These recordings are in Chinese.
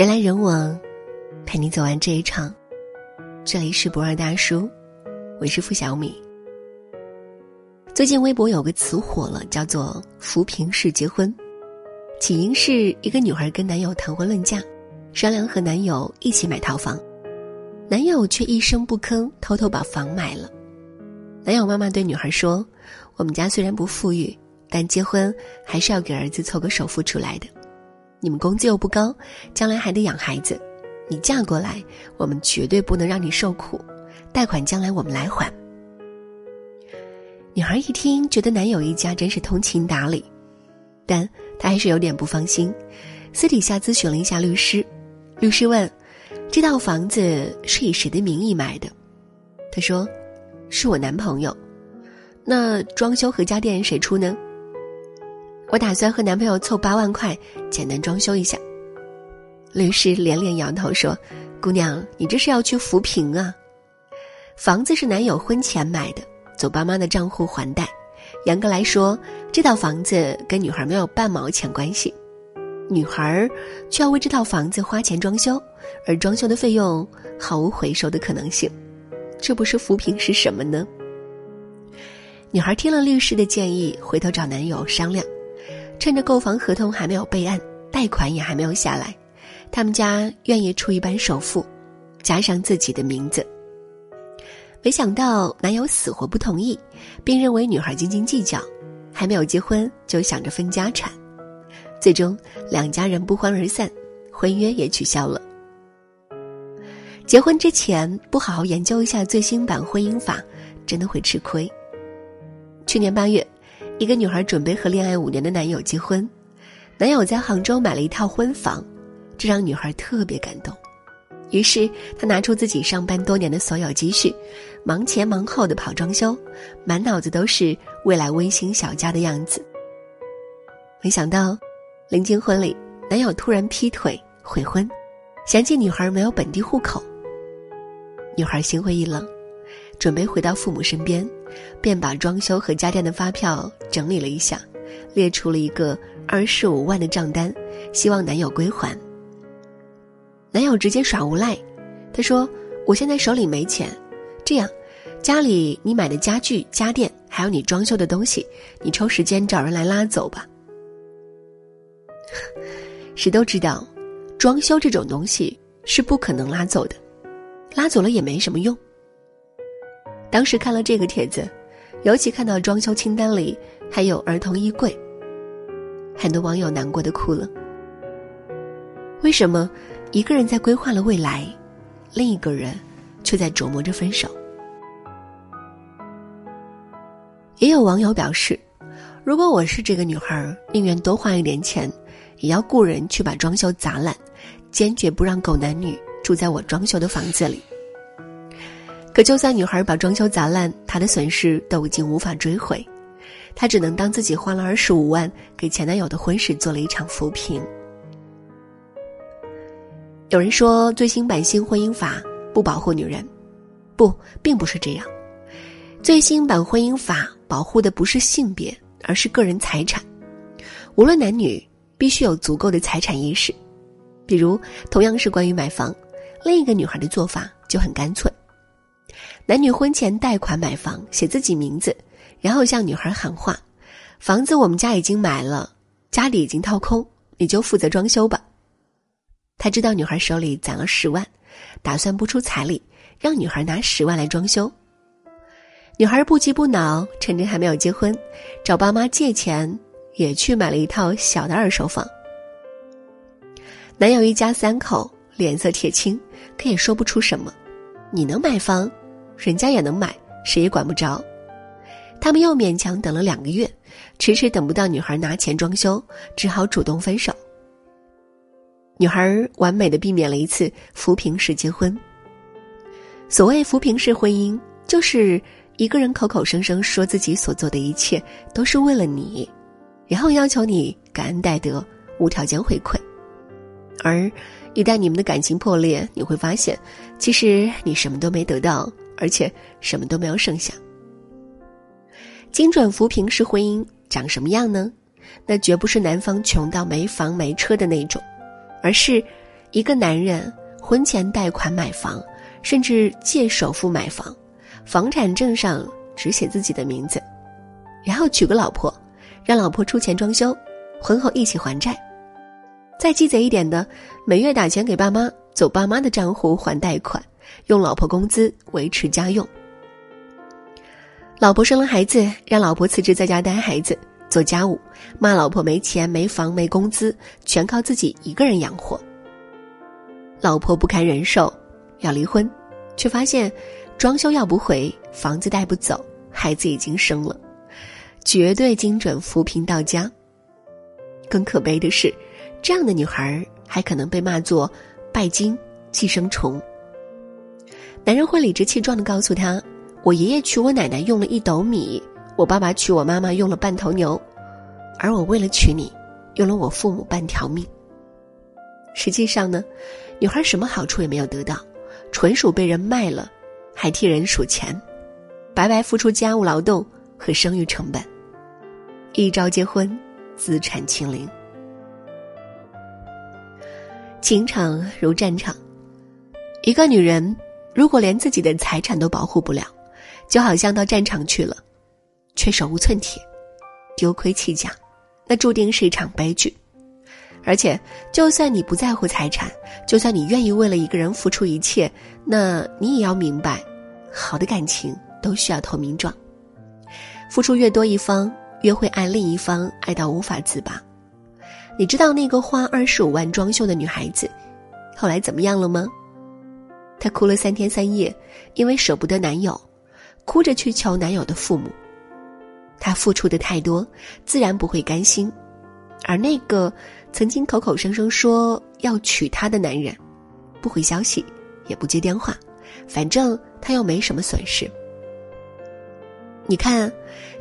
人来人往，陪你走完这一场。这里是不二大叔，我是付小米。最近微博有个词火了，叫做“扶贫式结婚”。起因是一个女孩跟男友谈婚论嫁，商量和男友一起买套房，男友却一声不吭，偷偷把房买了。男友妈妈对女孩说：“我们家虽然不富裕，但结婚还是要给儿子凑个首付出来的。你们工资又不高，将来还得养孩子，你嫁过来，我们绝对不能让你受苦。贷款将来我们来还。”女孩一听，觉得男友一家真是通情达理，但她还是有点不放心，私底下咨询了一下律师。律师问：“这套房子是以谁的名义买的？”他说：“是我男朋友。”那装修和家电谁出呢？我打算和男朋友凑八万块，简单装修一下。律师连连摇头说：“姑娘，你这是要去扶贫啊？房子是男友婚前买的。”走爸妈的账户还贷，严格来说，这套房子跟女孩没有半毛钱关系，女孩却要为这套房子花钱装修，而装修的费用毫无回收的可能性，这不是扶贫是什么呢？女孩听了律师的建议，回头找男友商量，趁着购房合同还没有备案，贷款也还没有下来，他们家愿意出一半首付，加上自己的名字。没想到男友死活不同意，并认为女孩斤斤计较，还没有结婚就想着分家产，最终两家人不欢而散，婚约也取消了。结婚之前不好好研究一下最新版婚姻法，真的会吃亏。去年八月，一个女孩准备和恋爱五年的男友结婚，男友在杭州买了一套婚房，这让女孩特别感动。于是，她拿出自己上班多年的所有积蓄，忙前忙后的跑装修，满脑子都是未来温馨小家的样子。没想到，临近婚礼，男友突然劈腿悔婚，嫌弃女孩没有本地户口。女孩心灰意冷，准备回到父母身边，便把装修和家电的发票整理了一下，列出了一个二十五万的账单，希望男友归还。男友直接耍无赖，他说：“我现在手里没钱，这样，家里你买的家具、家电，还有你装修的东西，你抽时间找人来拉走吧。”谁都知道，装修这种东西是不可能拉走的，拉走了也没什么用。当时看了这个帖子，尤其看到装修清单里还有儿童衣柜，很多网友难过的哭了。为什么？一个人在规划了未来，另一个人却在琢磨着分手。也有网友表示，如果我是这个女孩，宁愿多花一点钱，也要雇人去把装修砸烂，坚决不让狗男女住在我装修的房子里。可就算女孩把装修砸烂，她的损失都已经无法追回，她只能当自己花了二十五万给前男友的婚事做了一场扶贫。有人说最新版新婚姻法不保护女人，不，并不是这样。最新版婚姻法保护的不是性别，而是个人财产。无论男女，必须有足够的财产意识。比如，同样是关于买房，另一个女孩的做法就很干脆：男女婚前贷款买房，写自己名字，然后向女孩喊话：“房子我们家已经买了，家里已经掏空，你就负责装修吧。”他知道女孩手里攒了十万，打算不出彩礼，让女孩拿十万来装修。女孩不急不恼，趁着还没有结婚，找爸妈借钱，也去买了一套小的二手房。男友一家三口脸色铁青，可也说不出什么。你能买房，人家也能买，谁也管不着。他们又勉强等了两个月，迟迟等不到女孩拿钱装修，只好主动分手。女孩完美的避免了一次扶贫式结婚。所谓扶贫式婚姻，就是一个人口口声声说自己所做的一切都是为了你，然后要求你感恩戴德、无条件回馈。而一旦你们的感情破裂，你会发现，其实你什么都没得到，而且什么都没有剩下。精准扶贫式婚姻长什么样呢？那绝不是男方穷到没房没车的那种。而是，一个男人婚前贷款买房，甚至借首付买房，房产证上只写自己的名字，然后娶个老婆，让老婆出钱装修，婚后一起还债。再鸡贼一点的，每月打钱给爸妈，走爸妈的账户还贷款，用老婆工资维持家用。老婆生了孩子，让老婆辞职在家带孩子做家务，骂老婆没钱、没房、没工资，全靠自己一个人养活。老婆不堪忍受，要离婚，却发现装修要不回，房子带不走，孩子已经生了，绝对精准扶贫到家。更可悲的是。这样的女孩还可能被骂作拜金寄生虫。男人会理直气壮的告诉他：“我爷爷娶我奶奶用了一斗米，我爸爸娶我妈妈用了半头牛，而我为了娶你，用了我父母半条命。”实际上呢，女孩什么好处也没有得到，纯属被人卖了，还替人数钱，白白付出家务劳动和生育成本，一朝结婚，资产清零。情场如战场，一个女人如果连自己的财产都保护不了，就好像到战场去了，却手无寸铁，丢盔弃甲，那注定是一场悲剧。而且，就算你不在乎财产，就算你愿意为了一个人付出一切，那你也要明白，好的感情都需要投名状，付出越多一方，越会爱另一方爱到无法自拔。你知道那个花二十五万装修的女孩子，后来怎么样了吗？她哭了三天三夜，因为舍不得男友，哭着去求男友的父母。她付出的太多，自然不会甘心。而那个曾经口口声声说要娶她的男人，不回消息，也不接电话，反正他又没什么损失。你看，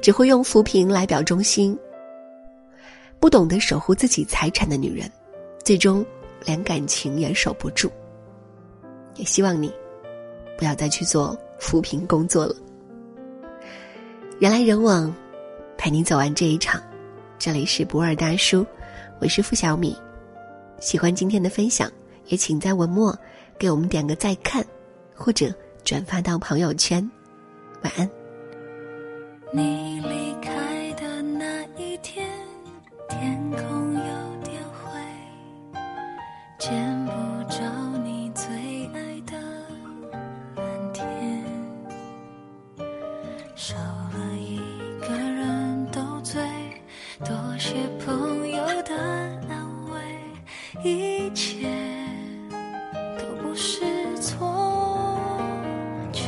只会用扶贫来表忠心。不懂得守护自己财产的女人，最终连感情也守不住。也希望你不要再去做扶贫工作了。人来人往，陪你走完这一场。这里是博尔大叔，我是付小米。喜欢今天的分享，也请在文末给我们点个再看，或者转发到朋友圈。晚安。你离开。少了一个人斗嘴，多些朋友的安慰，一切都不是错觉。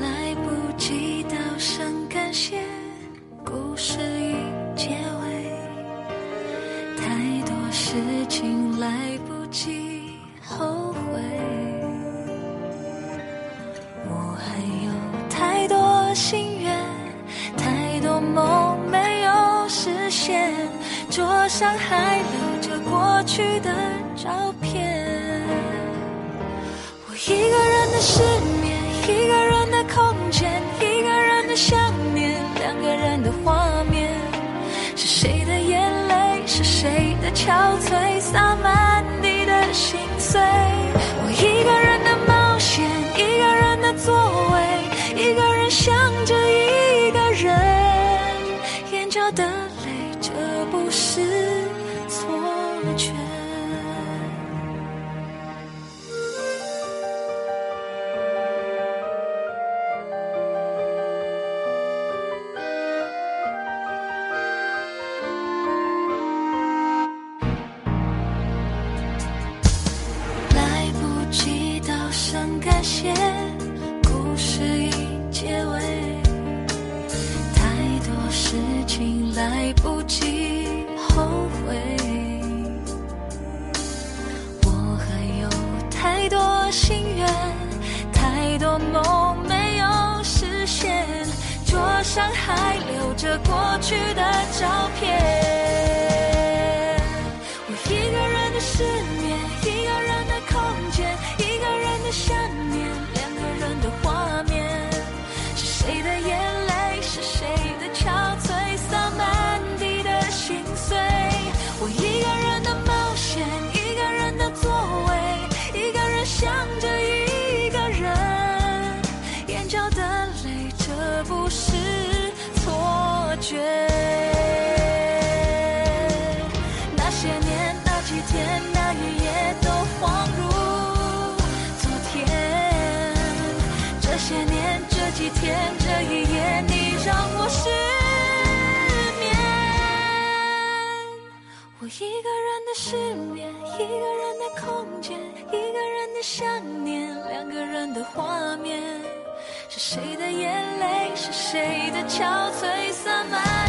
来不及道声感谢，故事已结尾，太多事情来不及后。上还留着过去的照片，我一个人的失眠，一个人的空间，一个人的想念，两个人的画面，是谁的眼泪，是谁的憔悴，洒满地的心碎。我一个人的冒险，一个人的座位，一个人想着一个人，眼角的泪，这不是错觉上还留着过去的照片，这几天，这一夜，你让我失眠。我一个人的失眠，一个人的空间，一个人的想念，两个人的画面。是谁的眼泪，是谁的憔悴，洒满